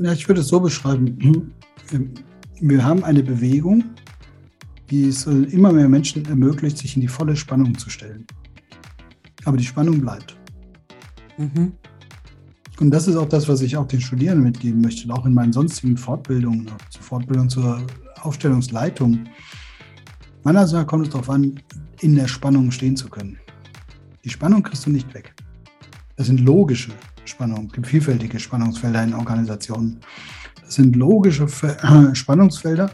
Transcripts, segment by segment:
Ja, ich würde es so beschreiben. Wir haben eine Bewegung, die es immer mehr Menschen ermöglicht, sich in die volle Spannung zu stellen. Aber die Spannung bleibt. Mhm. Und das ist auch das, was ich auch den Studierenden mitgeben möchte, auch in meinen sonstigen Fortbildungen, zur Fortbildung zur Aufstellungsleitung. Meiner Ansicht nach kommt es darauf an, in der Spannung stehen zu können. Die Spannung kriegst du nicht weg. Das sind logische Spannungen. Es gibt vielfältige Spannungsfelder in Organisationen. Das sind logische Spannungsfelder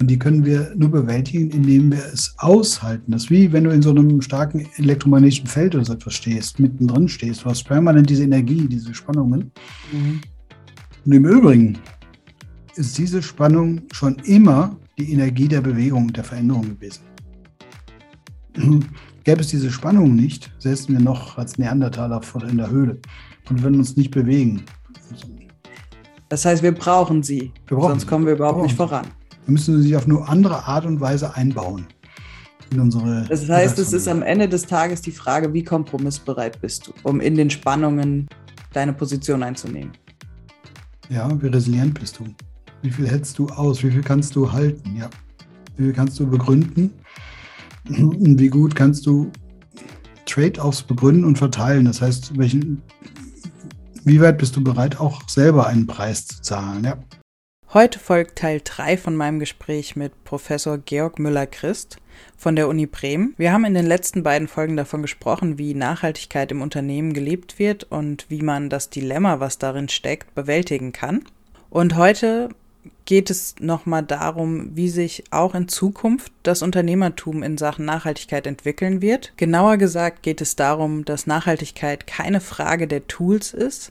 und die können wir nur bewältigen, indem wir es aushalten. Das ist wie wenn du in so einem starken elektromagnetischen Feld oder so etwas stehst, mittendrin stehst. Du hast permanent diese Energie, diese Spannungen. Mhm. Und im Übrigen ist diese Spannung schon immer die Energie der Bewegung und der Veränderung gewesen. Gäbe es diese Spannung nicht, säßen wir noch als Neandertaler in der Höhle und würden uns nicht bewegen. Das heißt, wir brauchen sie, wir brauchen sonst kommen wir überhaupt nicht voran. Wir müssen sie auf nur andere Art und Weise einbauen. In unsere das heißt, es ist am Ende des Tages die Frage, wie kompromissbereit bist du, um in den Spannungen deine Position einzunehmen. Ja, wie resilient bist du? Wie viel hältst du aus? Wie viel kannst du halten? Ja. Wie viel kannst du begründen? Und wie gut kannst du Trade-offs begründen und verteilen? Das heißt, welchen, wie weit bist du bereit, auch selber einen Preis zu zahlen? Ja. Heute folgt Teil 3 von meinem Gespräch mit Professor Georg Müller-Christ von der Uni Bremen. Wir haben in den letzten beiden Folgen davon gesprochen, wie Nachhaltigkeit im Unternehmen gelebt wird und wie man das Dilemma, was darin steckt, bewältigen kann. Und heute geht es nochmal darum, wie sich auch in Zukunft das Unternehmertum in Sachen Nachhaltigkeit entwickeln wird. Genauer gesagt geht es darum, dass Nachhaltigkeit keine Frage der Tools ist,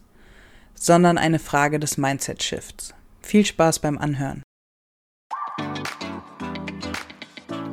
sondern eine Frage des Mindset-Shifts. Viel Spaß beim Anhören.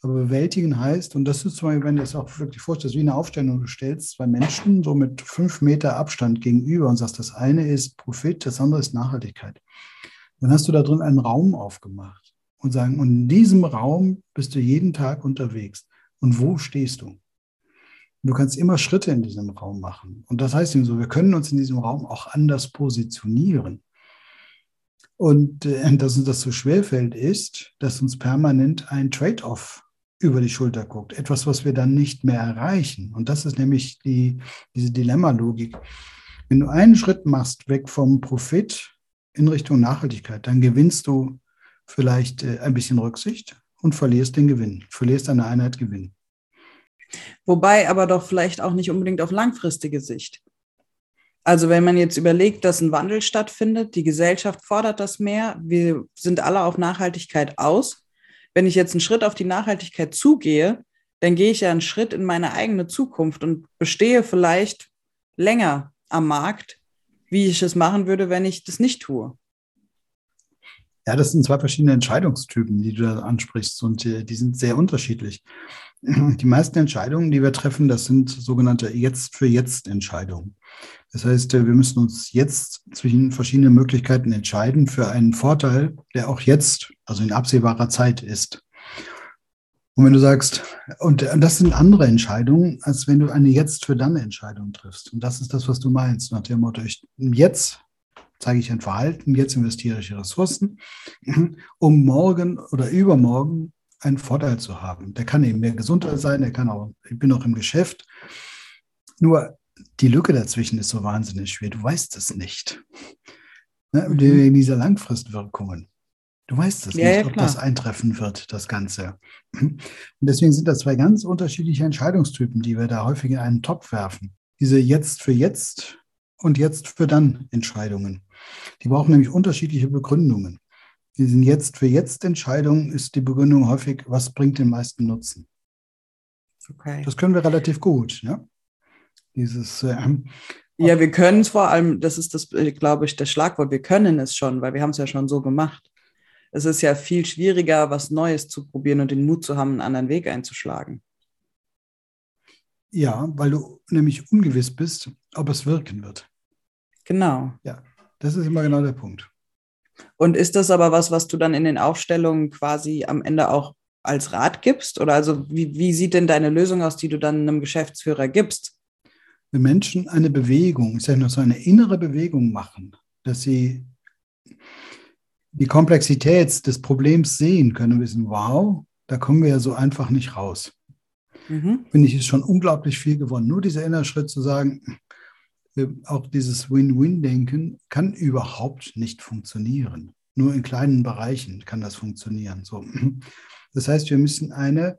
Aber bewältigen heißt, und das ist zum Beispiel, wenn du es auch wirklich vorstellst, wie eine Aufstellung, du stellst zwei Menschen so mit fünf Meter Abstand gegenüber und sagst, das eine ist Profit, das andere ist Nachhaltigkeit. Dann hast du da drin einen Raum aufgemacht und sagen, und in diesem Raum bist du jeden Tag unterwegs. Und wo stehst du? Du kannst immer Schritte in diesem Raum machen. Und das heißt eben so, wir können uns in diesem Raum auch anders positionieren. Und äh, dass uns das so schwerfällt, ist, dass uns permanent ein Trade-off über die Schulter guckt. Etwas, was wir dann nicht mehr erreichen. Und das ist nämlich die, diese Dilemma-Logik. Wenn du einen Schritt machst, weg vom Profit in Richtung Nachhaltigkeit, dann gewinnst du vielleicht äh, ein bisschen Rücksicht und verlierst den Gewinn, verlierst eine Einheit Gewinn. Wobei aber doch vielleicht auch nicht unbedingt auf langfristige Sicht. Also wenn man jetzt überlegt, dass ein Wandel stattfindet, die Gesellschaft fordert das mehr, wir sind alle auf Nachhaltigkeit aus, wenn ich jetzt einen Schritt auf die Nachhaltigkeit zugehe, dann gehe ich ja einen Schritt in meine eigene Zukunft und bestehe vielleicht länger am Markt, wie ich es machen würde, wenn ich das nicht tue. Ja, das sind zwei verschiedene Entscheidungstypen, die du da ansprichst und die, die sind sehr unterschiedlich. Die meisten Entscheidungen, die wir treffen, das sind sogenannte Jetzt für Jetzt Entscheidungen. Das heißt, wir müssen uns jetzt zwischen verschiedenen Möglichkeiten entscheiden für einen Vorteil, der auch jetzt, also in absehbarer Zeit ist. Und wenn du sagst, und das sind andere Entscheidungen, als wenn du eine jetzt für dann Entscheidung triffst. Und das ist das, was du meinst, nach dem Motto, ich, jetzt zeige ich ein Verhalten, jetzt investiere ich Ressourcen, um morgen oder übermorgen einen Vorteil zu haben. Der kann eben mehr Gesundheit sein, der kann auch, ich bin auch im Geschäft. Nur die Lücke dazwischen ist so wahnsinnig schwer. Du weißt es nicht. Ne? Mhm. In dieser Langfristwirkungen. Du weißt es ja, nicht, ja, ob das eintreffen wird, das Ganze. Und deswegen sind das zwei ganz unterschiedliche Entscheidungstypen, die wir da häufig in einen Topf werfen. Diese jetzt für jetzt und jetzt für dann Entscheidungen. Die brauchen nämlich unterschiedliche Begründungen. Diesen jetzt für jetzt Entscheidungen ist die Begründung häufig, was bringt den meisten Nutzen? Okay. Das können wir relativ gut. Ja? Dieses, äh, Ja, wir können es vor allem, das ist das, äh, glaube ich, das Schlagwort, wir können es schon, weil wir haben es ja schon so gemacht. Es ist ja viel schwieriger, was Neues zu probieren und den Mut zu haben, einen anderen Weg einzuschlagen. Ja, weil du nämlich ungewiss bist, ob es wirken wird. Genau. Ja, das ist immer genau der Punkt. Und ist das aber was, was du dann in den Aufstellungen quasi am Ende auch als Rat gibst? Oder also wie, wie sieht denn deine Lösung aus, die du dann einem Geschäftsführer gibst? Wenn Menschen eine Bewegung, ich sage nur so eine innere Bewegung machen, dass sie die Komplexität des Problems sehen können und wissen, wow, da kommen wir ja so einfach nicht raus. Mhm. Finde ich, ist schon unglaublich viel gewonnen. Nur dieser innere Schritt zu sagen, äh, auch dieses Win-Win-Denken kann überhaupt nicht funktionieren. Nur in kleinen Bereichen kann das funktionieren. So. Das heißt, wir müssen eine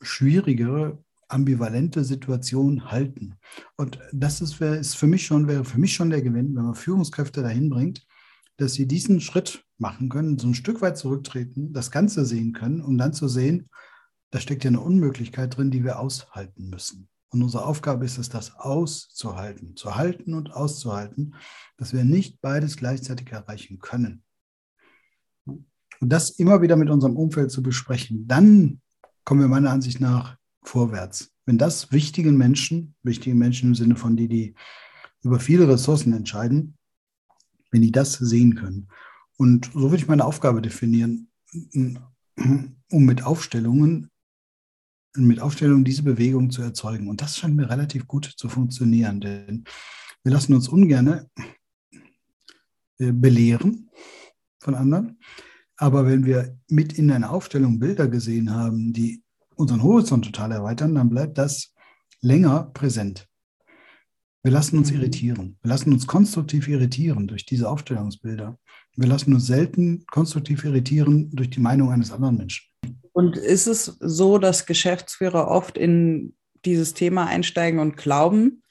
schwierigere, ambivalente Situation halten. Und das ist, ist für mich schon, wäre für mich schon der Gewinn, wenn man Führungskräfte dahin bringt, dass sie diesen Schritt machen können, so ein Stück weit zurücktreten, das Ganze sehen können, um dann zu sehen, da steckt ja eine Unmöglichkeit drin, die wir aushalten müssen. Und unsere Aufgabe ist es, das auszuhalten, zu halten und auszuhalten, dass wir nicht beides gleichzeitig erreichen können. Und das immer wieder mit unserem Umfeld zu besprechen, dann kommen wir meiner Ansicht nach vorwärts. Wenn das wichtigen Menschen, wichtigen Menschen im Sinne von die, die über viele Ressourcen entscheiden, wenn die das sehen können. Und so würde ich meine Aufgabe definieren, um mit Aufstellungen mit Aufstellung diese Bewegung zu erzeugen. Und das scheint mir relativ gut zu funktionieren, denn wir lassen uns ungern äh, belehren von anderen. Aber wenn wir mit in einer Aufstellung Bilder gesehen haben, die unseren Horizont total erweitern, dann bleibt das länger präsent. Wir lassen uns mhm. irritieren. Wir lassen uns konstruktiv irritieren durch diese Aufstellungsbilder. Wir lassen uns selten konstruktiv irritieren durch die Meinung eines anderen Menschen. Und ist es so, dass Geschäftsführer oft in dieses Thema einsteigen und glauben,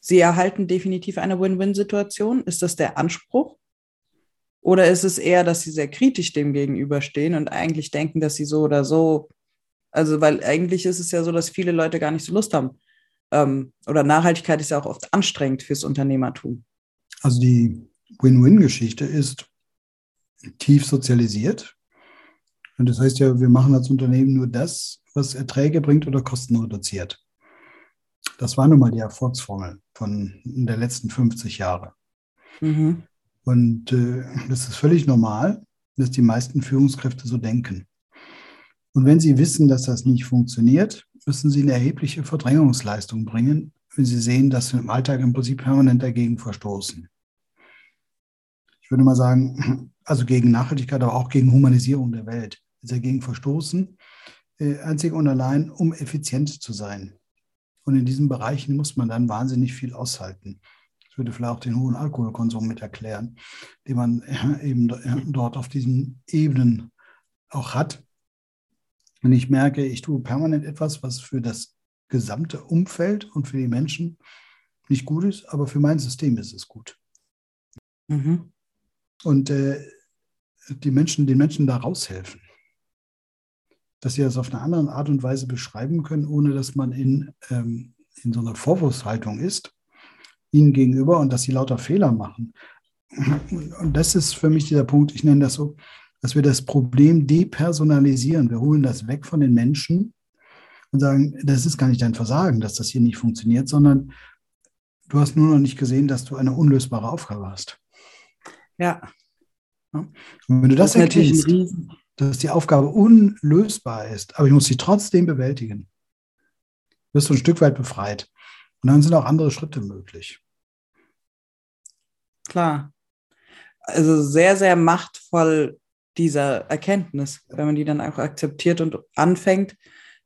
sie erhalten definitiv eine Win-Win-Situation? Ist das der Anspruch? Oder ist es eher, dass sie sehr kritisch dem gegenüberstehen und eigentlich denken, dass sie so oder so, also weil eigentlich ist es ja so, dass viele Leute gar nicht so Lust haben. Ähm, oder Nachhaltigkeit ist ja auch oft anstrengend fürs Unternehmertum. Also die Win-Win-Geschichte ist tief sozialisiert. Und das heißt ja, wir machen als Unternehmen nur das, was Erträge bringt oder Kosten reduziert. Das war nun mal die Erfolgsformel von der letzten 50 Jahre. Mhm. Und äh, das ist völlig normal, dass die meisten Führungskräfte so denken. Und wenn sie wissen, dass das nicht funktioniert, müssen sie eine erhebliche Verdrängungsleistung bringen, wenn sie sehen, dass sie im Alltag im Prinzip permanent dagegen verstoßen. Ich würde mal sagen, also gegen Nachhaltigkeit, aber auch gegen Humanisierung der Welt dagegen verstoßen, äh, einzig und allein, um effizient zu sein. Und in diesen Bereichen muss man dann wahnsinnig viel aushalten. Das würde vielleicht auch den hohen Alkoholkonsum mit erklären, den man äh, eben äh, dort auf diesen Ebenen auch hat. Und ich merke, ich tue permanent etwas, was für das gesamte Umfeld und für die Menschen nicht gut ist, aber für mein System ist es gut. Mhm. Und äh, die Menschen, den Menschen da raushelfen dass sie das auf eine andere Art und Weise beschreiben können, ohne dass man in, ähm, in so einer Vorwurfshaltung ist, ihnen gegenüber und dass sie lauter Fehler machen. Und das ist für mich dieser Punkt, ich nenne das so, dass wir das Problem depersonalisieren. Wir holen das weg von den Menschen und sagen, das ist gar nicht dein Versagen, dass das hier nicht funktioniert, sondern du hast nur noch nicht gesehen, dass du eine unlösbare Aufgabe hast. Ja. Und wenn du das, das erkennst, dass die Aufgabe unlösbar ist, aber ich muss sie trotzdem bewältigen. Wirst du ein Stück weit befreit. Und dann sind auch andere Schritte möglich. Klar. Also sehr, sehr machtvoll dieser Erkenntnis, wenn man die dann auch akzeptiert und anfängt,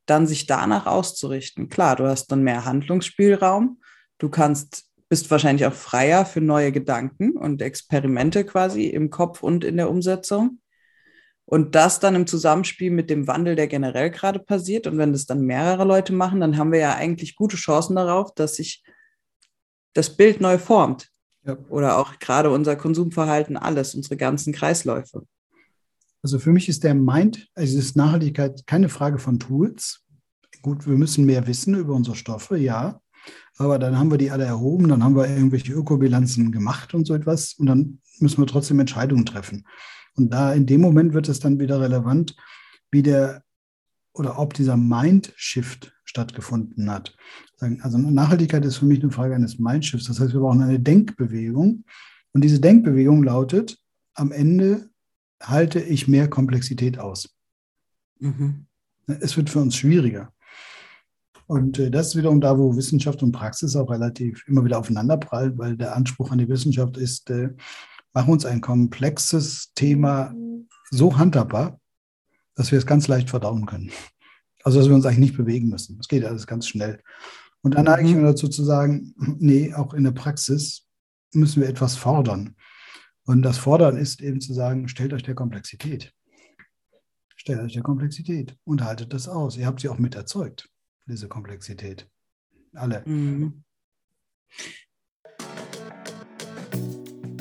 dann sich danach auszurichten. Klar, du hast dann mehr Handlungsspielraum. Du kannst, bist wahrscheinlich auch freier für neue Gedanken und Experimente quasi im Kopf und in der Umsetzung. Und das dann im Zusammenspiel mit dem Wandel, der generell gerade passiert. Und wenn das dann mehrere Leute machen, dann haben wir ja eigentlich gute Chancen darauf, dass sich das Bild neu formt. Ja. Oder auch gerade unser Konsumverhalten, alles, unsere ganzen Kreisläufe. Also für mich ist der Mind, also ist Nachhaltigkeit keine Frage von Tools. Gut, wir müssen mehr wissen über unsere Stoffe, ja. Aber dann haben wir die alle erhoben, dann haben wir irgendwelche Ökobilanzen gemacht und so etwas. Und dann müssen wir trotzdem Entscheidungen treffen. Und da in dem Moment wird es dann wieder relevant, wie der oder ob dieser Mindshift stattgefunden hat. Also Nachhaltigkeit ist für mich eine Frage eines Mindshifts. Das heißt, wir brauchen eine Denkbewegung. Und diese Denkbewegung lautet, am Ende halte ich mehr Komplexität aus. Mhm. Es wird für uns schwieriger. Und äh, das ist wiederum da, wo Wissenschaft und Praxis auch relativ immer wieder aufeinanderprallen, weil der Anspruch an die Wissenschaft ist, äh, mach uns ein komplexes Thema so handhabbar, dass wir es ganz leicht verdauen können. Also, dass wir uns eigentlich nicht bewegen müssen. Das geht alles ganz schnell. Und dann neige ich mir dazu zu sagen, nee, auch in der Praxis müssen wir etwas fordern. Und das Fordern ist eben zu sagen, stellt euch der Komplexität. Stellt euch der Komplexität und haltet das aus. Ihr habt sie auch mit erzeugt, diese Komplexität. Alle. Mhm.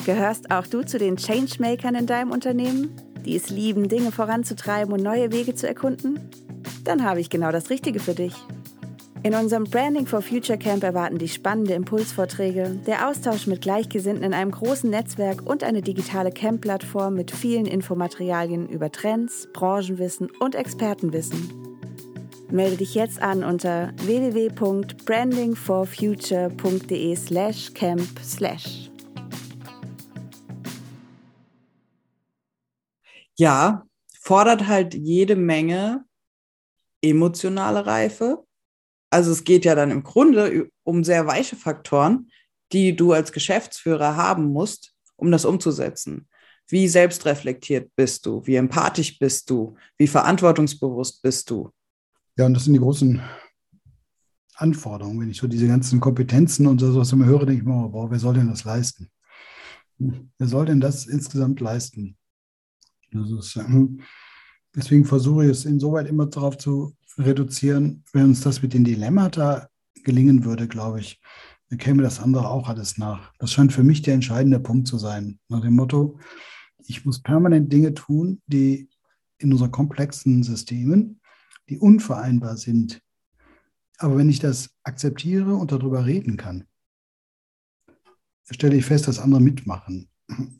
Gehörst auch du zu den Changemakern in deinem Unternehmen, die es lieben, Dinge voranzutreiben und neue Wege zu erkunden? Dann habe ich genau das Richtige für dich. In unserem Branding for Future Camp erwarten dich spannende Impulsvorträge, der Austausch mit Gleichgesinnten in einem großen Netzwerk und eine digitale Camp-Plattform mit vielen Infomaterialien über Trends, Branchenwissen und Expertenwissen. Melde dich jetzt an unter www.brandingforfuture.de/camp/. Ja, fordert halt jede Menge emotionale Reife, also es geht ja dann im Grunde um sehr weiche Faktoren, die du als Geschäftsführer haben musst, um das umzusetzen. Wie selbstreflektiert bist du? Wie empathisch bist du? Wie verantwortungsbewusst bist du? Ja, und das sind die großen Anforderungen. Wenn ich so diese ganzen Kompetenzen und so was immer höre, denke ich mir, oh, boah, wer soll denn das leisten? Wer soll denn das insgesamt leisten? Ist, ähm, deswegen versuche ich es insoweit immer darauf zu reduzieren. Wenn uns das mit den Dilemmata gelingen würde, glaube ich, dann käme das andere auch alles nach. Das scheint für mich der entscheidende Punkt zu sein. Nach dem Motto, ich muss permanent Dinge tun, die in unseren komplexen Systemen, die unvereinbar sind. Aber wenn ich das akzeptiere und darüber reden kann, stelle ich fest, dass andere mitmachen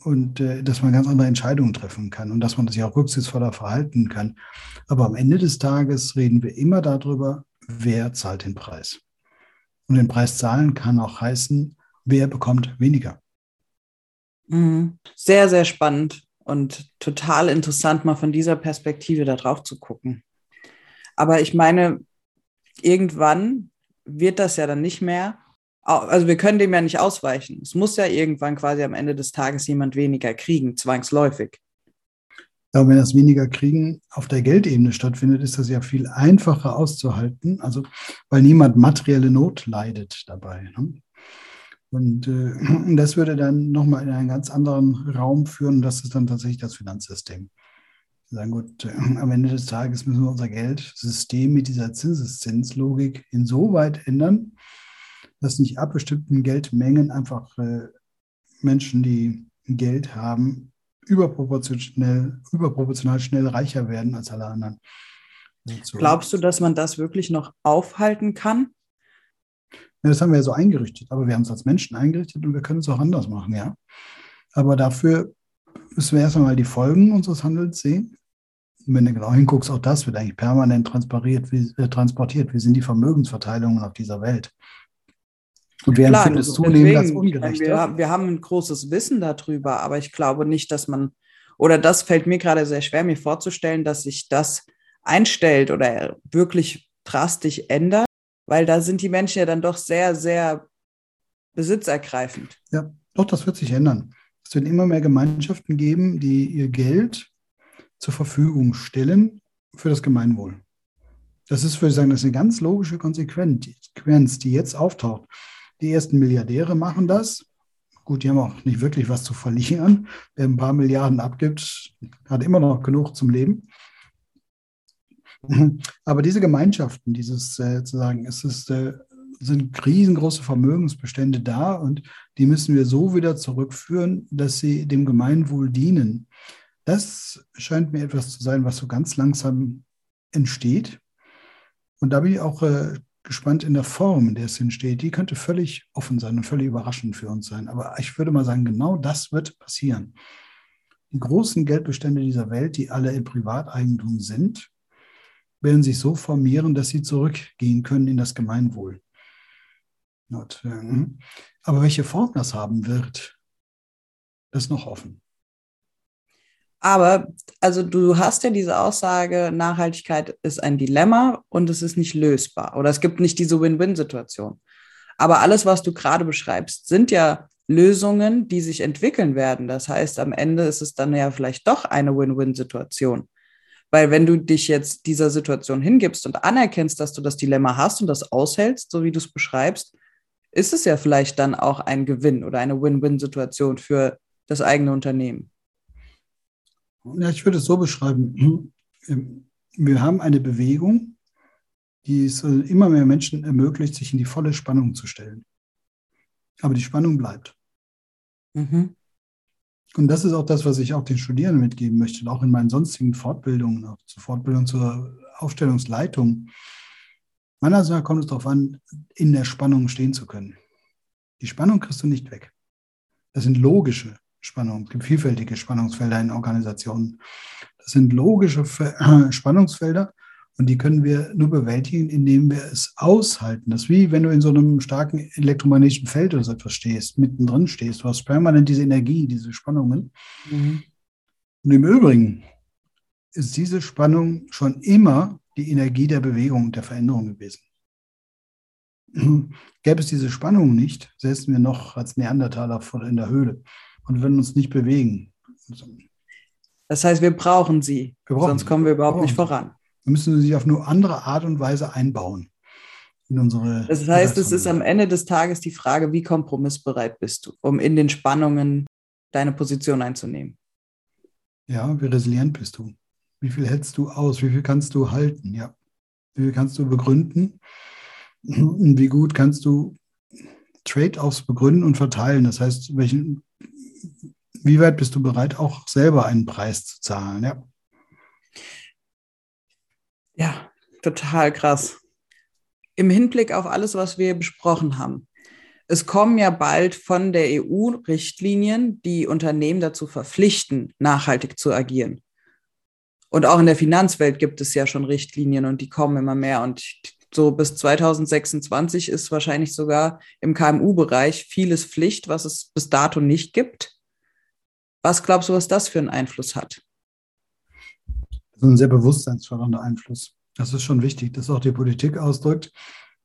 und äh, dass man ganz andere Entscheidungen treffen kann und dass man sich auch rücksichtsvoller verhalten kann. Aber am Ende des Tages reden wir immer darüber, wer zahlt den Preis. Und den Preis zahlen kann auch heißen, wer bekommt weniger. Mhm. Sehr, sehr spannend und total interessant, mal von dieser Perspektive da drauf zu gucken. Aber ich meine, irgendwann wird das ja dann nicht mehr also wir können dem ja nicht ausweichen. Es muss ja irgendwann quasi am Ende des Tages jemand weniger kriegen, zwangsläufig. Ja, wenn das weniger kriegen auf der Geldebene stattfindet, ist das ja viel einfacher auszuhalten, also weil niemand materielle Not leidet dabei. Ne? Und äh, das würde dann nochmal in einen ganz anderen Raum führen. Das ist dann tatsächlich das Finanzsystem. Wir sagen, gut, äh, am Ende des Tages müssen wir unser Geldsystem mit dieser Zinseszinslogik insoweit ändern, dass nicht ab bestimmten Geldmengen einfach äh, Menschen, die Geld haben, überproportional, überproportional schnell reicher werden als alle anderen. So. Glaubst du, dass man das wirklich noch aufhalten kann? Ja, das haben wir ja so eingerichtet, aber wir haben es als Menschen eingerichtet und wir können es auch anders machen, ja. Aber dafür müssen wir erstmal die Folgen unseres Handelns sehen. Und wenn du genau hinguckst, auch das wird eigentlich permanent transportiert wie, äh, transportiert. Wie sind die Vermögensverteilungen auf dieser Welt? Und wir Klar, empfinden es zunehmend als ungerecht. Wir, wir haben ein großes Wissen darüber, aber ich glaube nicht, dass man, oder das fällt mir gerade sehr schwer, mir vorzustellen, dass sich das einstellt oder wirklich drastisch ändert, weil da sind die Menschen ja dann doch sehr, sehr besitzergreifend. Ja, doch, das wird sich ändern. Es wird immer mehr Gemeinschaften geben, die ihr Geld zur Verfügung stellen für das Gemeinwohl. Das ist, würde ich sagen, das ist eine ganz logische Konsequenz, die jetzt auftaucht. Die ersten Milliardäre machen das. Gut, die haben auch nicht wirklich was zu verlieren. Wer ein paar Milliarden abgibt, hat immer noch genug zum Leben. Aber diese Gemeinschaften, dieses äh, zu sagen, es ist, äh, sind riesengroße Vermögensbestände da und die müssen wir so wieder zurückführen, dass sie dem Gemeinwohl dienen. Das scheint mir etwas zu sein, was so ganz langsam entsteht. Und da bin ich auch äh, gespannt in der Form, in der es entsteht. Die könnte völlig offen sein und völlig überraschend für uns sein. Aber ich würde mal sagen, genau das wird passieren. Die großen Geldbestände dieser Welt, die alle im Privateigentum sind, werden sich so formieren, dass sie zurückgehen können in das Gemeinwohl. Äh, aber welche Form das haben wird, ist noch offen. Aber also du hast ja diese Aussage, Nachhaltigkeit ist ein Dilemma und es ist nicht lösbar oder es gibt nicht diese Win-Win-Situation. Aber alles, was du gerade beschreibst, sind ja Lösungen, die sich entwickeln werden. Das heißt, am Ende ist es dann ja vielleicht doch eine Win-Win-Situation. Weil wenn du dich jetzt dieser Situation hingibst und anerkennst, dass du das Dilemma hast und das aushältst, so wie du es beschreibst, ist es ja vielleicht dann auch ein Gewinn oder eine Win-Win-Situation für das eigene Unternehmen. Ja, ich würde es so beschreiben. Wir haben eine Bewegung, die es immer mehr Menschen ermöglicht, sich in die volle Spannung zu stellen. Aber die Spannung bleibt. Mhm. Und das ist auch das, was ich auch den Studierenden mitgeben möchte, auch in meinen sonstigen Fortbildungen, auch zur Fortbildung zur Aufstellungsleitung. Meiner Ansicht nach kommt es darauf an, in der Spannung stehen zu können. Die Spannung kriegst du nicht weg. Das sind logische Spannungen. Es gibt vielfältige Spannungsfelder in Organisationen. Das sind logische Spannungsfelder und die können wir nur bewältigen, indem wir es aushalten. Das ist wie wenn du in so einem starken elektromagnetischen Feld oder so etwas stehst, mittendrin stehst. Du hast permanent diese Energie, diese Spannungen. Mhm. Und im Übrigen ist diese Spannung schon immer die Energie der Bewegung und der Veränderung gewesen. Gäbe es diese Spannung nicht, säßen wir noch als Neandertaler in der Höhle und würden uns nicht bewegen. Das heißt, wir brauchen sie, wir brauchen sonst kommen wir überhaupt nicht voran. Wir müssen sie auf nur andere Art und Weise einbauen in unsere. Das heißt, es ist am Ende des Tages die Frage, wie kompromissbereit bist du, um in den Spannungen deine Position einzunehmen. Ja, wie resilient bist du? Wie viel hältst du aus? Wie viel kannst du halten? Ja. Wie viel kannst du begründen? Und wie gut kannst du Trade-offs begründen und verteilen? Das heißt, welchen wie weit bist du bereit, auch selber einen Preis zu zahlen? Ja. Ja, total krass. Im Hinblick auf alles, was wir besprochen haben. Es kommen ja bald von der EU Richtlinien, die Unternehmen dazu verpflichten, nachhaltig zu agieren. Und auch in der Finanzwelt gibt es ja schon Richtlinien und die kommen immer mehr. Und so bis 2026 ist wahrscheinlich sogar im KMU-Bereich vieles Pflicht, was es bis dato nicht gibt. Was glaubst du, was das für einen Einfluss hat? Ist ein sehr bewusstseinsfördernder Einfluss. Das ist schon wichtig, dass auch die Politik ausdrückt,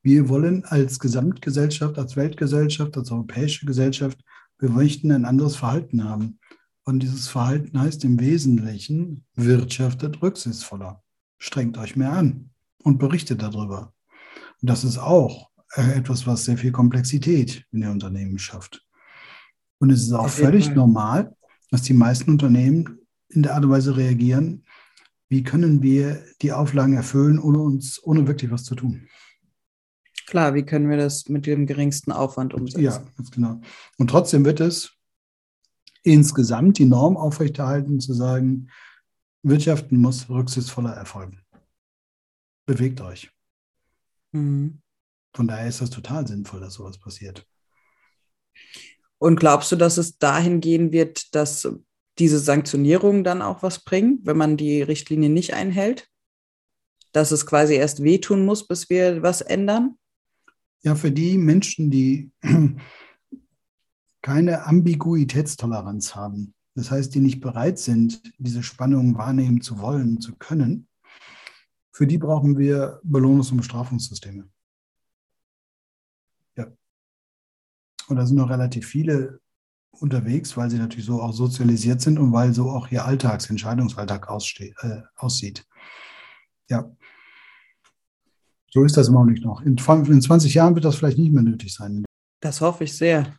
wir wollen als Gesamtgesellschaft, als Weltgesellschaft, als europäische Gesellschaft, wir möchten ein anderes Verhalten haben. Und dieses Verhalten heißt im Wesentlichen, wirtschaftet rücksichtsvoller, strengt euch mehr an und berichtet darüber. Und das ist auch etwas, was sehr viel Komplexität in den Unternehmen schafft. Und es ist auch völlig normal, dass die meisten Unternehmen in der Art und Weise reagieren, wie können wir die Auflagen erfüllen, ohne uns, ohne wirklich was zu tun. Klar, wie können wir das mit dem geringsten Aufwand umsetzen? Ja, ganz genau. Und trotzdem wird es insgesamt die Norm aufrechterhalten, zu sagen, Wirtschaften muss rücksichtsvoller erfolgen. Bewegt euch. Mhm. Von daher ist das total sinnvoll, dass sowas passiert. Und glaubst du, dass es dahin gehen wird, dass diese Sanktionierungen dann auch was bringen, wenn man die Richtlinie nicht einhält? Dass es quasi erst wehtun muss, bis wir was ändern? Ja, für die Menschen, die keine Ambiguitätstoleranz haben, das heißt, die nicht bereit sind, diese Spannung wahrnehmen zu wollen, zu können, für die brauchen wir Belohnungs- und Bestrafungssysteme. Und da sind noch relativ viele unterwegs, weil sie natürlich so auch sozialisiert sind und weil so auch ihr Alltagsentscheidungsalltag äh, aussieht. Ja. So ist das im Augenblick noch. In, in 20 Jahren wird das vielleicht nicht mehr nötig sein. Das hoffe ich sehr.